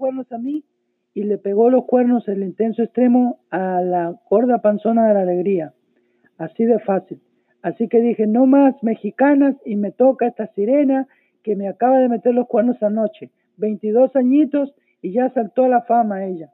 cuernos a mí y le pegó los cuernos el intenso extremo a la gorda panzona de la alegría. Así de fácil. Así que dije, no más mexicanas y me toca esta sirena que me acaba de meter los cuernos anoche. 22 añitos y ya saltó a la fama ella.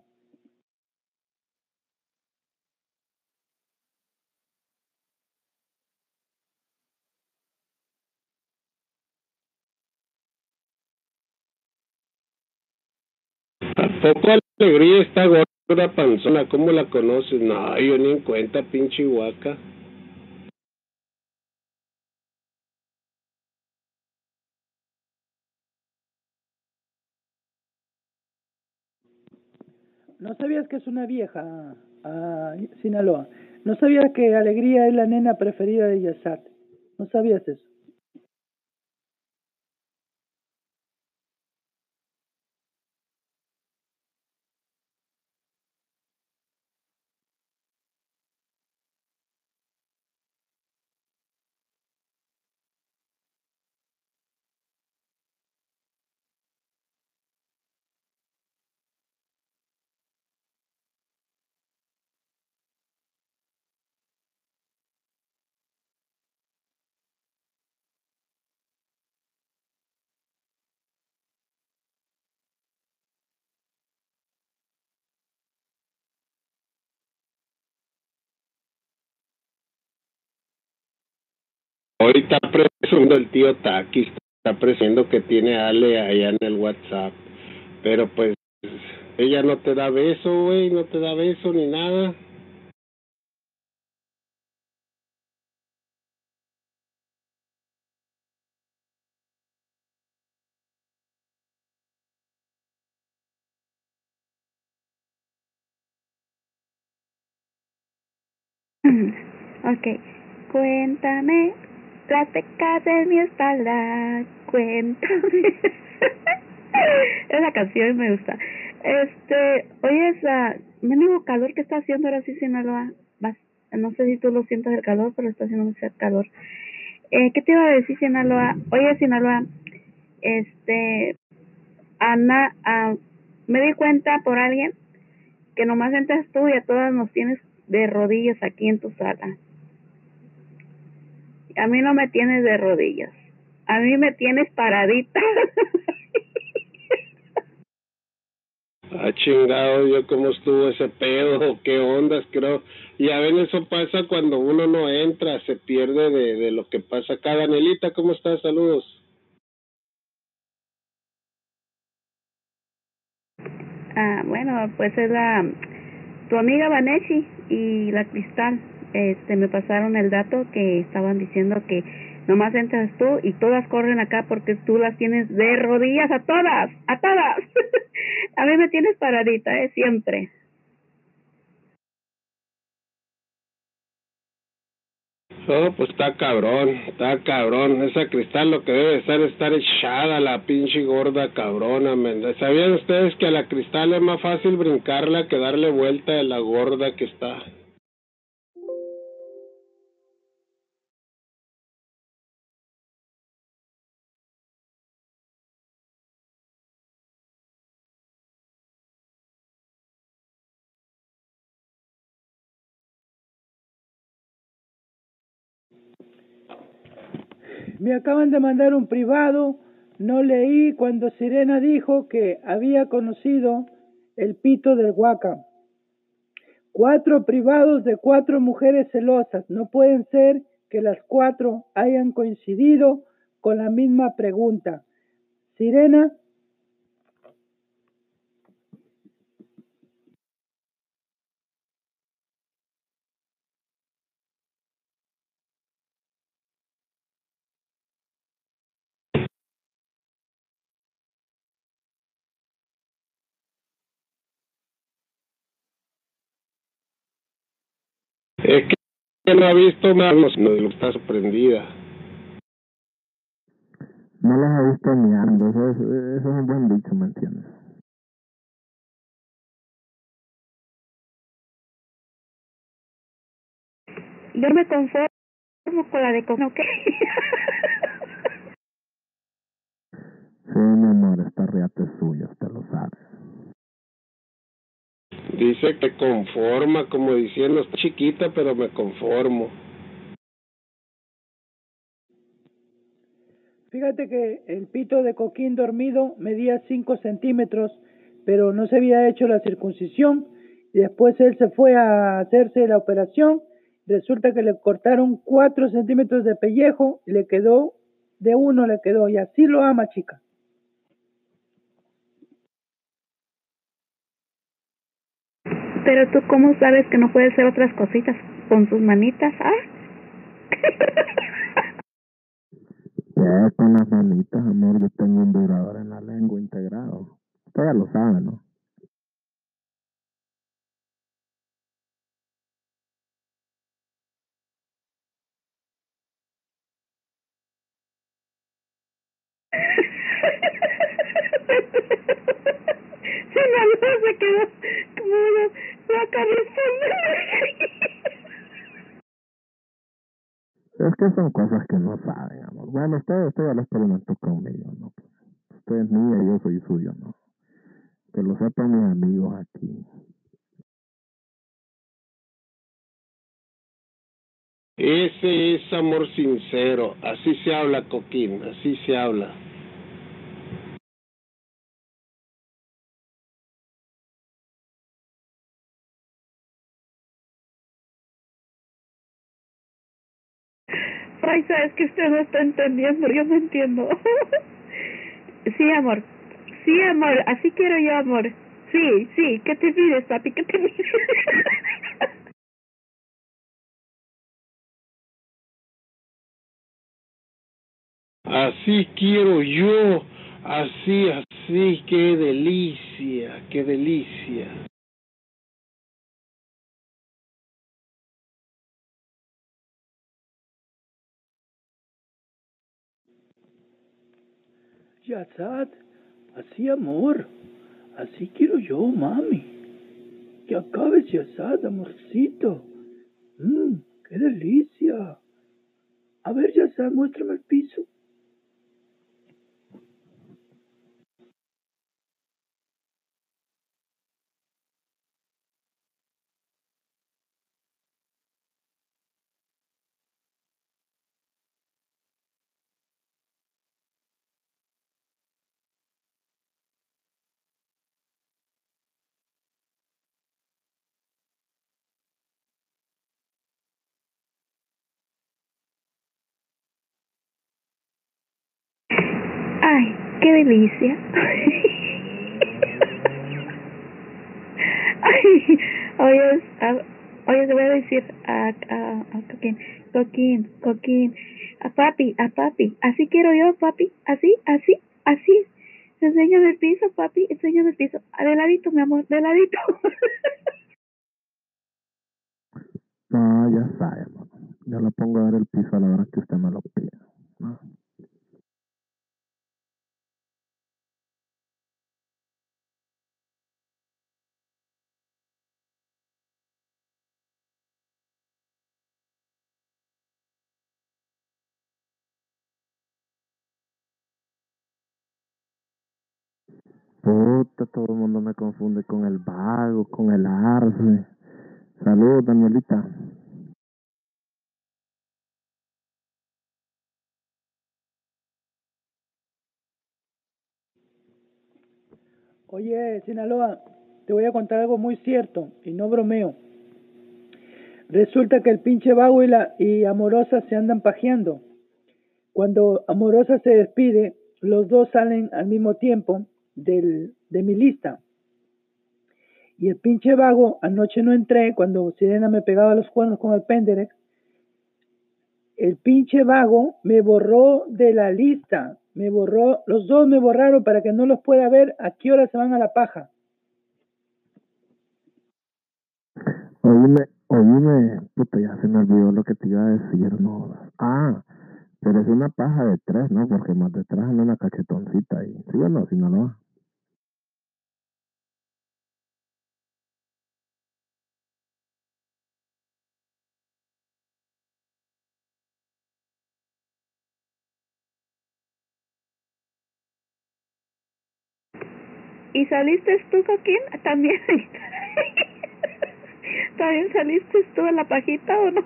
Poco alegría esta gorda panzona? ¿Cómo la conoces? No, yo ni en cuenta, pinche huaca. No sabías que es una vieja, a Sinaloa. No sabías que Alegría es la nena preferida de Yasat. No sabías eso. Hoy está presumiendo el tío Taki, está presumiendo que tiene Ale allá en el WhatsApp. Pero pues ella no te da beso, güey, no te da beso ni nada. Ok, cuéntame las pecas de mi espalda, cuéntame. Esa canción me gusta. Este, oye, esa mendigo calor que está haciendo ahora sí Sinaloa. No sé si tú lo sientes el calor, pero está haciendo mucho calor. Eh, ¿Qué te iba a decir Sinaloa? Oye, Sinaloa, este, Ana, ah, me di cuenta por alguien que nomás entras tú y a todas nos tienes de rodillas aquí en tu sala. A mí no me tienes de rodillas. A mí me tienes paradita. Ah, chingado, yo cómo estuvo ese pedo, qué ondas, creo. Y a veces eso pasa cuando uno no entra, se pierde de, de lo que pasa acá. Danielita, ¿cómo estás? Saludos. Ah, bueno, pues es la tu amiga Vaneshi y la Cristal. Este, me pasaron el dato que estaban diciendo que nomás entras tú y todas corren acá porque tú las tienes de rodillas a todas, a todas. a mí me tienes paradita, eh, siempre. Oh, pues está cabrón, está cabrón. Esa cristal lo que debe estar es estar echada la pinche gorda cabrona, men. ¿Sabían ustedes que a la cristal es más fácil brincarla que darle vuelta a la gorda que está? Me acaban de mandar un privado. No leí cuando Sirena dijo que había conocido el pito del Huaca. Cuatro privados de cuatro mujeres celosas. No pueden ser que las cuatro hayan coincidido con la misma pregunta. Sirena, Es que no ha visto más, no lo está sorprendida. No las he visto meando, eso es, eso es un buen dicho, ¿me entiendes? Yo me conformo con la de comer, ¿ok? Sí, mi amor, esta riata es suya, usted lo sabe. Dice que conforma, como diciendo, "Está chiquita, pero me conformo. Fíjate que el pito de coquín dormido medía 5 centímetros, pero no se había hecho la circuncisión. Y después él se fue a hacerse la operación. Resulta que le cortaron 4 centímetros de pellejo y le quedó, de uno le quedó. Y así lo ama, chica. Pero tú, ¿cómo sabes que no puede hacer otras cositas con sus manitas? ¿Ah? Ya con las manitas, amor, yo tengo un vibrador en la lengua integrado. Ya lo sabe, ¿no? Sinaloa se quedó como una vaca Es que son cosas que no saben, amor. Bueno, usted, usted ya lo experimentó conmigo, ¿no? Usted es mía y yo soy suyo, ¿no? Que lo sepan mis amigos aquí. Ese es amor sincero. Así se habla, Coquín. Así se habla. Ay, sabes que usted no está entendiendo, yo no entiendo. sí, amor. Sí, amor, así quiero yo, amor. Sí, sí, ¿qué te pides, papi? ¿Qué te pides? Así quiero yo. Así, así. Qué delicia. Qué delicia. Yazad, así amor, así quiero yo, mami. Que acabes, Yazad, amorcito. Mmm, qué delicia. A ver, Yazad, muéstrame el piso. Ay, qué delicia. Ay, oye, a, oye, te voy a decir a, a, a Coquín, Coquín, Coquín, a papi, a papi, así quiero yo, papi, así, así, así. Enséñame el piso, papi, enséñame el piso. De ladito, mi amor, de ladito. No, ya sabe, amor. Yo le pongo a ver el piso a la hora que usted me lo pida. ¿no? Todo el mundo me confunde con el vago, con el arce. Saludos, Danielita. Oye, Sinaloa, te voy a contar algo muy cierto y no bromeo. Resulta que el pinche vago y, la, y Amorosa se andan pajeando. Cuando Amorosa se despide, los dos salen al mismo tiempo del, de mi lista. Y el pinche vago, anoche no entré cuando Sirena me pegaba los cuernos con el Penderex. El pinche vago me borró de la lista. Me borró, los dos me borraron para que no los pueda ver a qué hora se van a la paja. Oíme, oíme, puta, ya se me olvidó lo que te iba a decir, no. Ah, pero es una paja de tres, ¿no? Porque más detrás anda una cachetoncita ahí. ¿Sí o no, Sinaloa? ¿Y saliste tú, Coquín? También. ¿Está bien saliste tú en la pajita o no?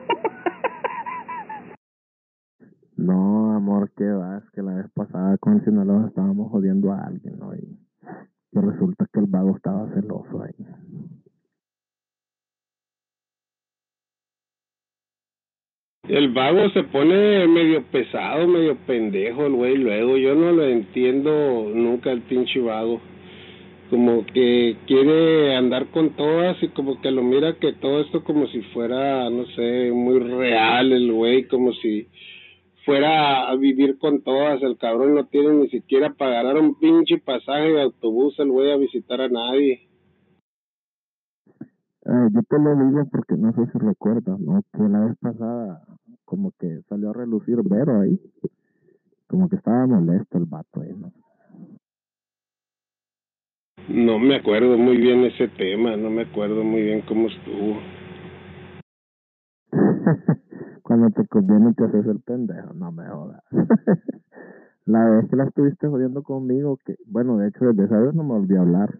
No, amor, ¿qué va? Es que la vez pasada con el Sinaloa estábamos jodiendo a alguien, ¿no? Y, y resulta que el vago estaba celoso ahí. El vago se pone medio pesado, medio pendejo el güey luego. Yo no lo entiendo nunca el pinche vago. Como que quiere andar con todas y como que lo mira que todo esto como si fuera, no sé, muy real el güey, como si fuera a vivir con todas. El cabrón no tiene ni siquiera para ganar un pinche pasaje de autobús el güey a visitar a nadie. Eh, yo te lo digo porque no sé si recuerdas, ¿no? Que la vez pasada como que salió a relucir Vero ahí. Como que estaba molesto el vato ahí, ¿no? No me acuerdo muy bien ese tema, no me acuerdo muy bien cómo estuvo. Cuando te conviene te haces el pendejo, no me jodas. la vez que la estuviste jodiendo conmigo, que bueno, de hecho desde esa vez no me volví a hablar.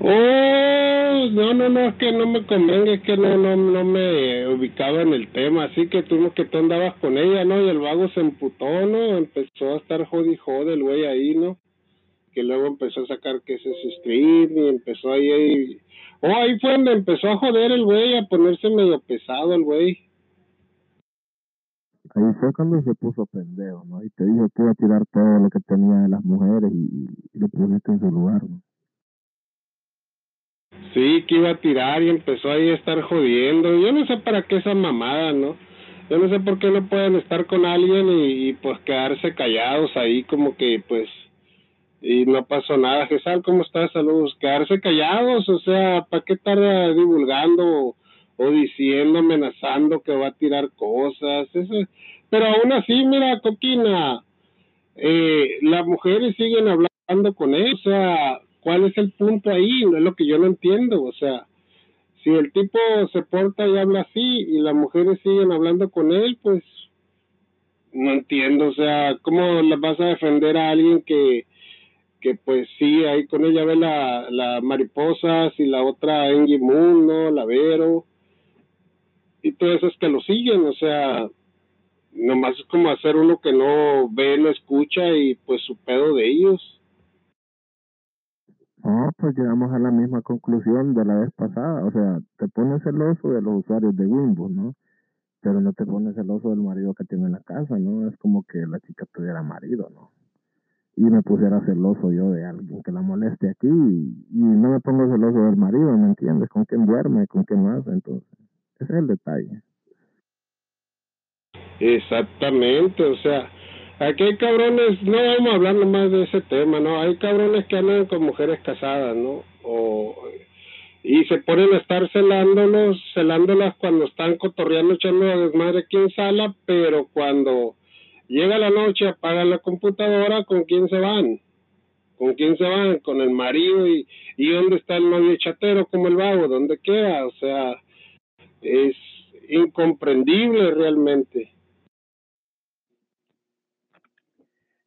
Oh, no, no, no, es que no me convenga, es que no, no, no me ubicaba en el tema, así que tú que tú andabas con ella, ¿no? Y el vago se emputó, ¿no? Empezó a estar jodi jode el güey ahí, ¿no? Que luego empezó a sacar que ese es y empezó ahí, ahí. Oh, ahí fue donde empezó a joder el güey, a ponerse medio pesado el güey. Ahí fue cuando se puso pendejo, ¿no? Y te dijo que iba a tirar todo lo que tenía de las mujeres y, y lo pusiste en su lugar, ¿no? Sí, que iba a tirar y empezó ahí a estar jodiendo. Yo no sé para qué esa mamada, ¿no? Yo no sé por qué no pueden estar con alguien y, y pues quedarse callados ahí como que pues y no pasó nada. Gesal, ¿cómo estás? Saludos. Quedarse callados, o sea, ¿para qué eh, divulgando o, diciendo, amenazando que va a tirar cosas? Eso, pero aún así, mira, Coquina, eh, las mujeres siguen hablando con él, o sea, ¿cuál es el punto ahí? No es lo que yo no entiendo, o sea, si el tipo se porta y habla así y las mujeres siguen hablando con él, pues no entiendo, o sea, ¿cómo le vas a defender a alguien que que pues sí, ahí con ella ve la, la mariposas y la otra Engie Moon. La Vero y todas esas que lo siguen, o sea, nomás es como hacer uno que no ve, no escucha y pues su pedo de ellos. No, pues llegamos a la misma conclusión de la vez pasada. O sea, te pones celoso de los usuarios de Windows, ¿no? Pero no te pones celoso del marido que tiene en la casa, ¿no? Es como que la chica tuviera marido, ¿no? Y me pusiera celoso yo de alguien que la moleste aquí y, no me pongo celoso del marido, ¿me entiendes? ¿Con quién duerme? ¿Con quién más? Entonces, ese es el detalle. Exactamente, o sea, aquí hay cabrones, no vamos a hablar nomás de ese tema, ¿no? Hay cabrones que andan con mujeres casadas, ¿no? O, y se ponen a estar celándolos, celándolas cuando están cotorreando, echando a desmadre aquí en sala, pero cuando llega la noche, apagan la computadora, ¿con quién se van? ¿Con quién se van? Con el marido y, y dónde está el novio chatero como el vago, ¿dónde queda? O sea, es incomprendible realmente.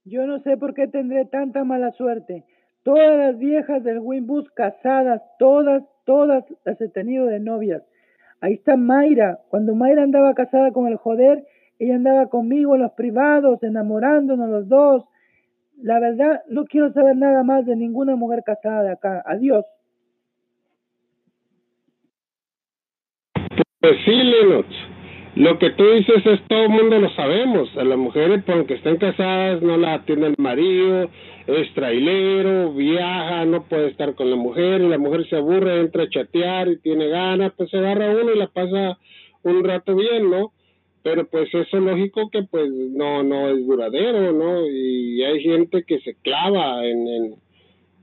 Yo no sé por qué tendré tanta mala suerte. Todas las viejas del Winbus casadas, todas, todas las he tenido de novias. Ahí está Mayra. Cuando Mayra andaba casada con el joder, ella andaba conmigo en los privados, enamorándonos los dos. La verdad, no quiero saber nada más de ninguna mujer casada de acá. Adiós. Pues sí, Lennox. Lo que tú dices es todo el mundo lo sabemos. A las mujeres, por aunque estén casadas, no la atiende el marido, es trailero, viaja, no puede estar con la mujer, y la mujer se aburre, entra a chatear y tiene ganas, pues se agarra uno y la pasa un rato bien, ¿no? Pero pues eso es lógico que pues no, no es duradero, ¿no? Y hay gente que se clava en,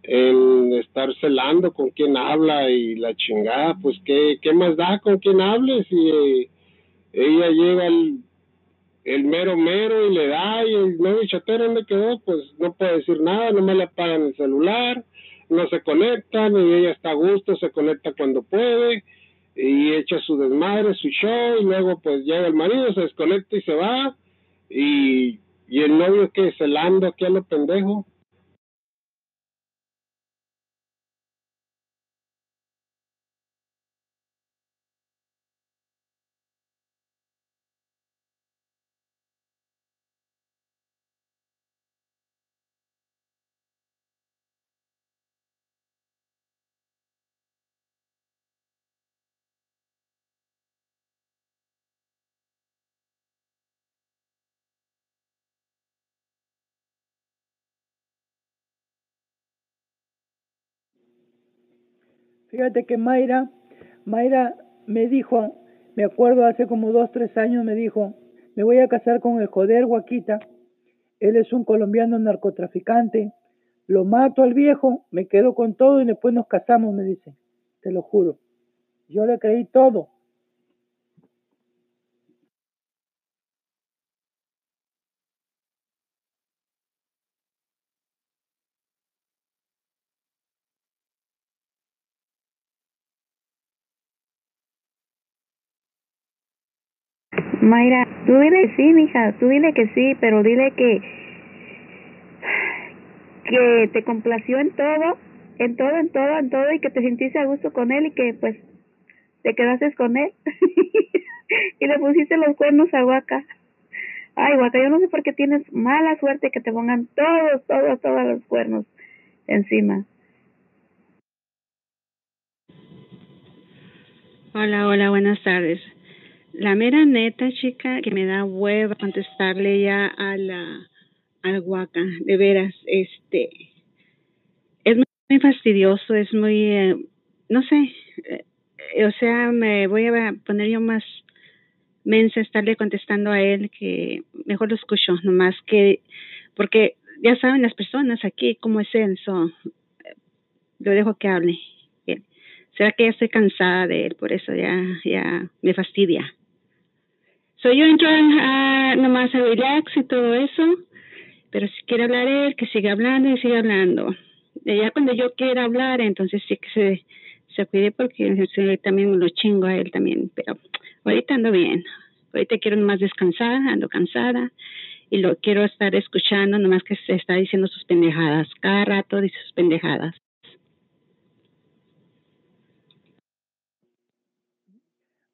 en, estar celando con quien habla y la chingada, pues qué, qué más da con quien hables y... Eh, ella llega el, el mero mero y le da y el novio chatero donde quedó pues no puede decir nada nomás le apagan el celular no se conectan y ella está a gusto se conecta cuando puede y echa su desmadre su show y luego pues llega el marido se desconecta y se va y, y el novio que celando aquí a lo pendejo Fíjate que Mayra, Mayra me dijo, me acuerdo hace como dos, tres años, me dijo, me voy a casar con el joder Guaquita. Él es un colombiano narcotraficante. Lo mato al viejo, me quedo con todo y después nos casamos, me dice. Te lo juro. Yo le creí todo. Mayra, tú dile que sí, mija, tú dile que sí, pero dile que que te complació en todo, en todo, en todo, en todo y que te sentiste a gusto con él y que pues te quedaste con él y le pusiste los cuernos a Huaca. Ay, Huaca, yo no sé por qué tienes mala suerte que te pongan todos, todos, todos los cuernos encima. Hola, hola, buenas tardes. La mera neta, chica, que me da hueva contestarle ya a la al guaca, de veras, este, es muy, fastidioso, es muy, eh, no sé, eh, o sea, me voy a poner yo más mensa estarle contestando a él que mejor lo escucho, nomás que, porque ya saben las personas aquí cómo es él, lo dejo que hable. Será que ya estoy cansada de él, por eso ya, ya me fastidia. Soy yo entro a, nomás a relax y todo eso, pero si quiere hablar él, que siga hablando y siga hablando. Ya cuando yo quiera hablar, entonces sí que se, se cuide porque también lo chingo a él también, pero ahorita ando bien. Ahorita quiero nomás descansar, ando cansada y lo quiero estar escuchando, nomás que se está diciendo sus pendejadas, cada rato dice sus pendejadas.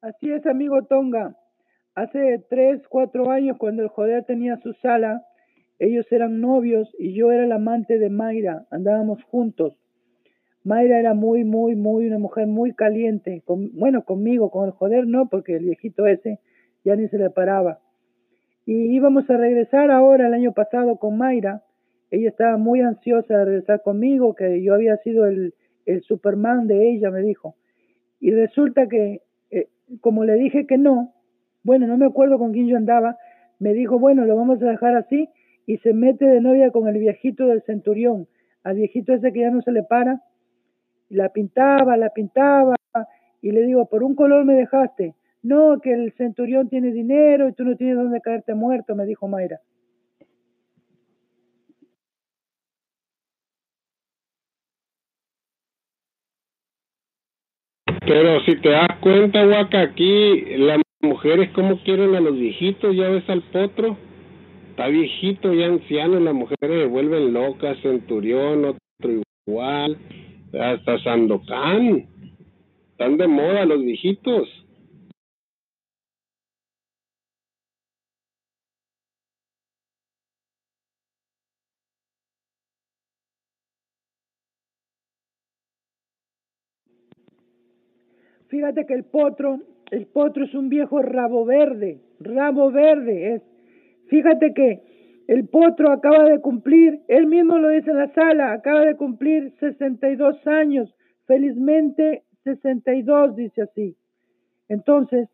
Así es, amigo Tonga. Hace tres, cuatro años, cuando el joder tenía su sala, ellos eran novios y yo era el amante de Mayra, andábamos juntos. Mayra era muy, muy, muy, una mujer muy caliente. Bueno, conmigo, con el joder no, porque el viejito ese ya ni se le paraba. Y íbamos a regresar ahora, el año pasado, con Mayra. Ella estaba muy ansiosa de regresar conmigo, que yo había sido el, el Superman de ella, me dijo. Y resulta que, eh, como le dije que no, bueno, no me acuerdo con quién yo andaba, me dijo, bueno, lo vamos a dejar así y se mete de novia con el viejito del centurión, al viejito ese que ya no se le para, la pintaba, la pintaba, y le digo, por un color me dejaste, no, que el centurión tiene dinero y tú no tienes dónde caerte muerto, me dijo Mayra. Pero si te das cuenta, Huaca, aquí la mujeres cómo quieren a los viejitos, ya ves al potro, está viejito, ya anciano, las mujeres se vuelven locas, Centurión, otro igual, hasta Sandokan, están de moda los viejitos. Fíjate que el potro el potro es un viejo rabo verde, rabo verde es. Fíjate que el potro acaba de cumplir, él mismo lo dice en la sala, acaba de cumplir 62 años, felizmente 62, dice así. Entonces,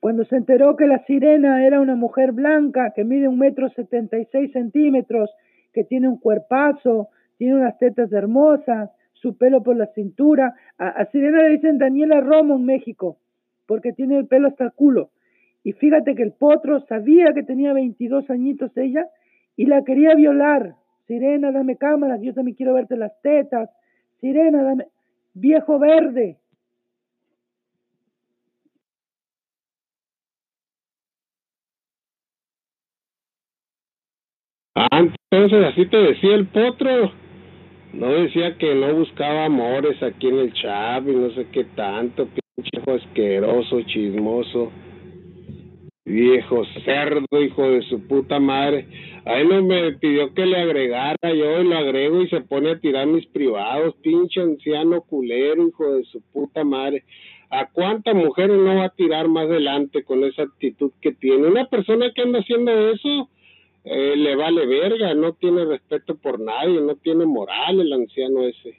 cuando se enteró que la sirena era una mujer blanca que mide un metro setenta y seis centímetros, que tiene un cuerpazo, tiene unas tetas hermosas, su pelo por la cintura, a, a Sirena le dicen Daniela Romo en México porque tiene el pelo hasta el culo. Y fíjate que el potro sabía que tenía 22 añitos ella y la quería violar. Sirena, dame cámaras, yo también quiero verte las tetas. Sirena, dame... Viejo verde. Ah, entonces así te decía el potro. No decía que no buscaba amores aquí en el chat y no sé qué tanto, Viejo asqueroso, chismoso, viejo cerdo, hijo de su puta madre. Ahí no me pidió que le agregara, yo lo agrego y se pone a tirar mis privados, pinche anciano culero, hijo de su puta madre. ¿A cuántas mujeres no va a tirar más adelante con esa actitud que tiene? Una persona que anda haciendo eso eh, le vale verga, no tiene respeto por nadie, no tiene moral el anciano ese.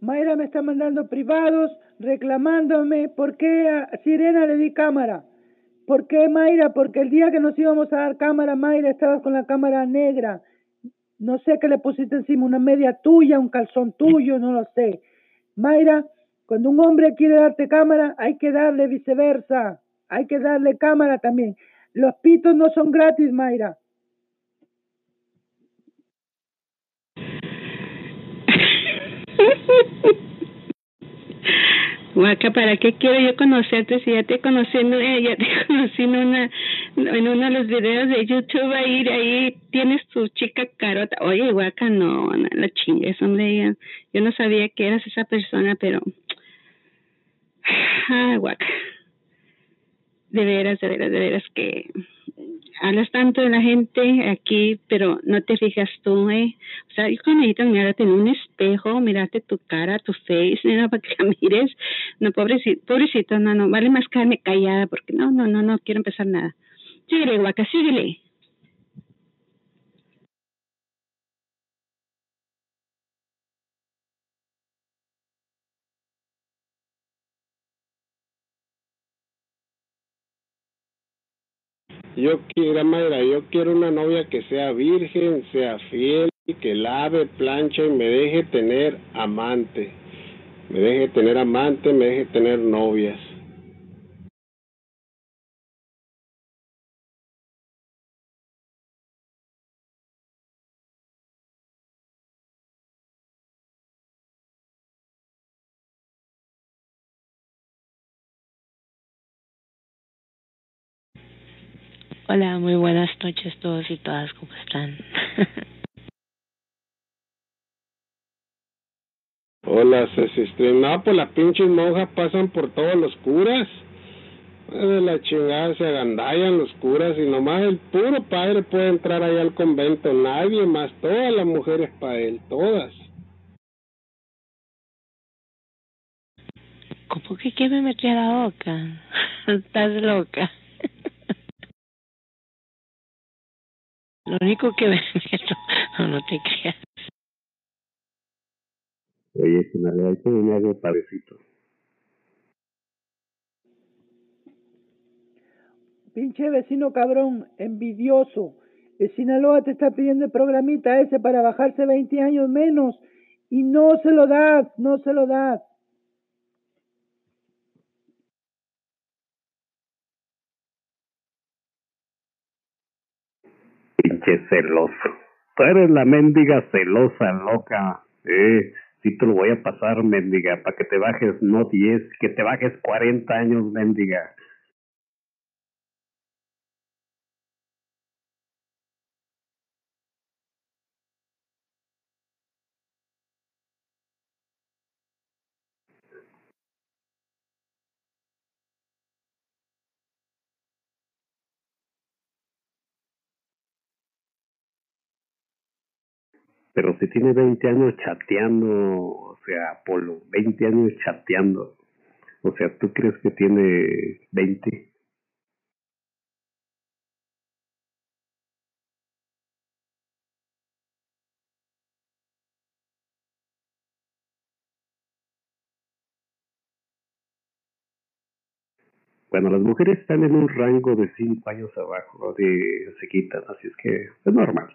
Mayra me está mandando privados reclamándome por qué a Sirena le di cámara. ¿Por qué, Mayra? Porque el día que nos íbamos a dar cámara, Mayra, estabas con la cámara negra. No sé qué le pusiste encima, una media tuya, un calzón tuyo, no lo sé. Mayra, cuando un hombre quiere darte cámara, hay que darle viceversa. Hay que darle cámara también. Los pitos no son gratis, Mayra. Guaca, ¿para qué quiero yo conocerte si ya te conocí eh, ya te conocí en una en uno de los videos de YouTube ahí ahí tienes tu chica carota. Oye, Guaca, no, no la chingues, hombre, yo no sabía que eras esa persona, pero ah, Guaca. De veras, de veras, de veras que hablas tanto de la gente aquí, pero no te fijas tú, ¿eh? O sea, yo cuando mirarte en un espejo, mirarte tu cara, tu face, nena, para que la mires. No, pobrecito, pobrecito, no, no, vale más quedarme callada porque no, no, no, no quiero empezar nada. Síguele, guaca, síguele. Yo quiero, Mayra, yo quiero una novia que sea virgen, sea fiel, que lave, plancha y me deje tener amante. Me deje tener amante, me deje tener novias. Hola, muy buenas noches todos y todas, ¿cómo están? Hola, Ceci Stream. No, pues las pinches monjas pasan por todos los curas. De la chingada se agandallan los curas y nomás el puro padre puede entrar ahí al convento. Nadie más, todas las mujeres para él, todas. ¿Cómo que qué me metí a la boca? Estás loca. Lo único que me meto, no, no te creas. Oye, si me le hecho un algo. Pinche vecino cabrón, envidioso. El Sinaloa te está pidiendo el programita ese para bajarse 20 años menos y no se lo das, no se lo das. Celoso. Tú eres la mendiga celosa, loca. Eh, sí te lo voy a pasar, mendiga, para que te bajes no 10, que te bajes 40 años, mendiga. Pero si tiene 20 años chateando, o sea, Polo, 20 años chateando. O sea, ¿tú crees que tiene 20? Bueno, las mujeres están en un rango de 5 años abajo de se quitan, así es que es normal.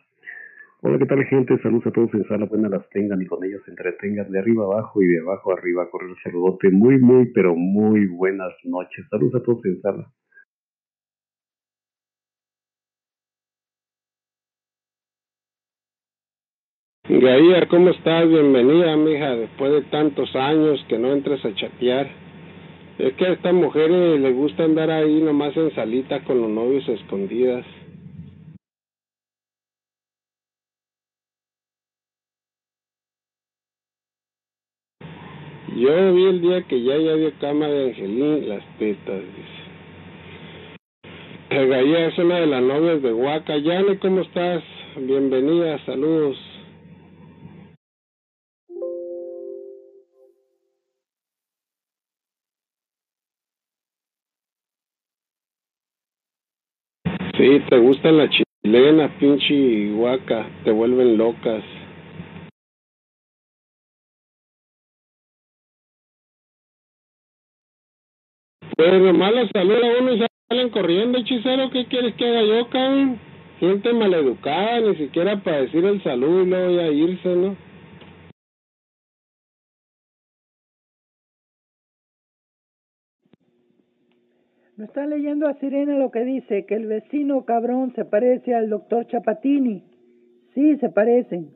Hola, ¿qué tal gente? Saludos a todos en sala, buenas las tengan y con ellos entretengan de arriba abajo y de abajo arriba. Correr el saludote, muy, muy, pero muy buenas noches. Saludos a todos en sala. Gaia, ¿cómo estás? Bienvenida, mija, después de tantos años que no entres a chatear. Es que a estas mujeres les gusta andar ahí nomás en salita con los novios escondidas. Yo vi el día que ya ya dio cama de Angelín las tetas, dice. Gaia es una de las novias de Huaca. Yane, ¿cómo estás? Bienvenida, saludos. Sí, te gusta la chilena, pinche Huaca, te vuelven locas. Pues nomás los saluda uno y salen corriendo, hechicero. ¿Qué quieres que haga yo, cabrón? Gente maleducada, ni siquiera para decir el saludo y luego ya irse, ¿no? No está leyendo a Sirena lo que dice, que el vecino cabrón se parece al doctor Chapatini. Sí, se parecen.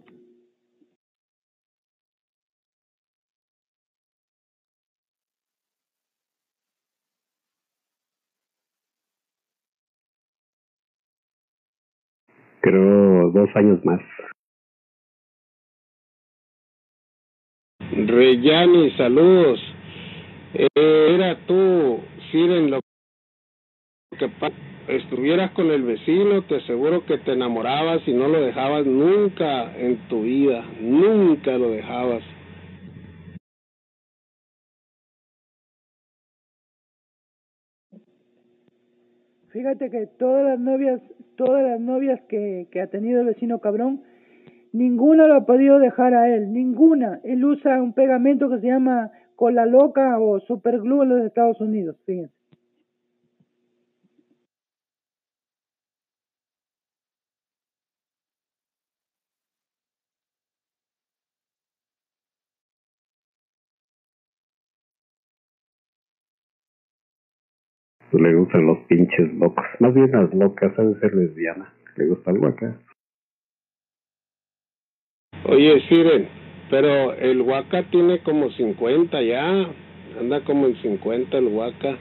Creo dos años más. Reyani, saludos. Eh, era tú, Siren, lo que estuvieras con el vecino, te aseguro que te enamorabas y no lo dejabas nunca en tu vida, nunca lo dejabas. Fíjate que todas las novias, todas las novias que, que ha tenido el vecino cabrón, ninguna lo ha podido dejar a él, ninguna. Él usa un pegamento que se llama cola loca o superglue en los Estados Unidos, fíjense. Le gustan los pinches locos. Más bien las locas, ha de ser lesbiana. Le gusta el acá. Oye, Siren, pero el Huaca tiene como 50 ya, anda como en 50 el Huaca.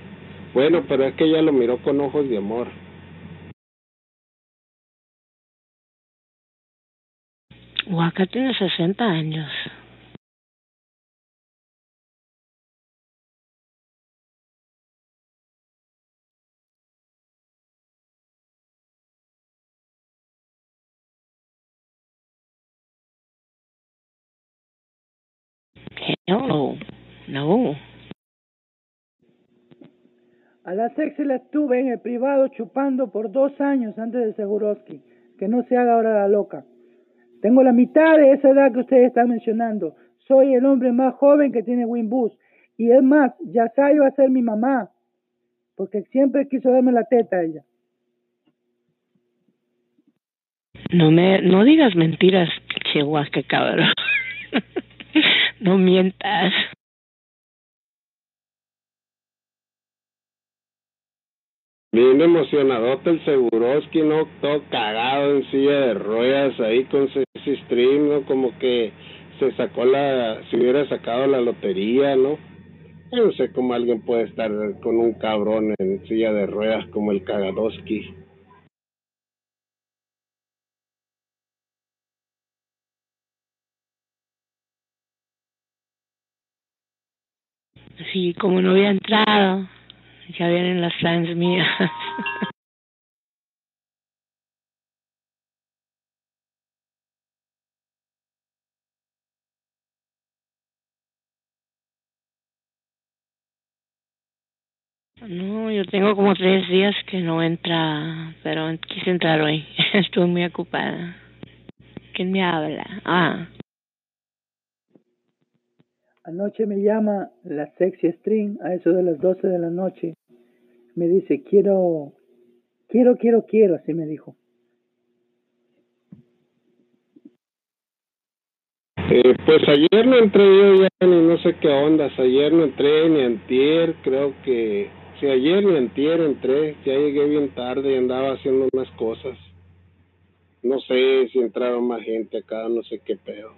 Bueno, pero es que ella lo miró con ojos de amor. Waka tiene 60 años. Hello. No. A la sexy la estuve en el privado chupando por dos años antes de Seguroski. Que no se haga ahora la loca. Tengo la mitad de esa edad que ustedes están mencionando. Soy el hombre más joven que tiene Winbus. Y es más, ya va a ser mi mamá. Porque siempre quiso darme la teta a ella. No me, no digas mentiras, Chihuahua, cabrón. No mientas. Bien emocionadote el Seguroski, ¿no? Todo cagado en silla de ruedas ahí con ese stream, ¿no? Como que se sacó la, si hubiera sacado la lotería, ¿no? Yo no sé cómo alguien puede estar con un cabrón en silla de ruedas como el Kagadoski. Sí, como no había entrado, ya vienen las fans mías. No, yo tengo como tres días que no entra, pero quise entrar hoy. Estuve muy ocupada. ¿Quién me habla? Ah, Anoche me llama la sexy string a eso de las 12 de la noche. Me dice, quiero, quiero, quiero, quiero, así me dijo. Eh, pues ayer no entré yo ya ni no sé qué ondas, ayer no entré ni antier, creo que, si ayer ni antier entré, ya llegué bien tarde y andaba haciendo unas cosas. No sé si entraron más gente acá, no sé qué pedo.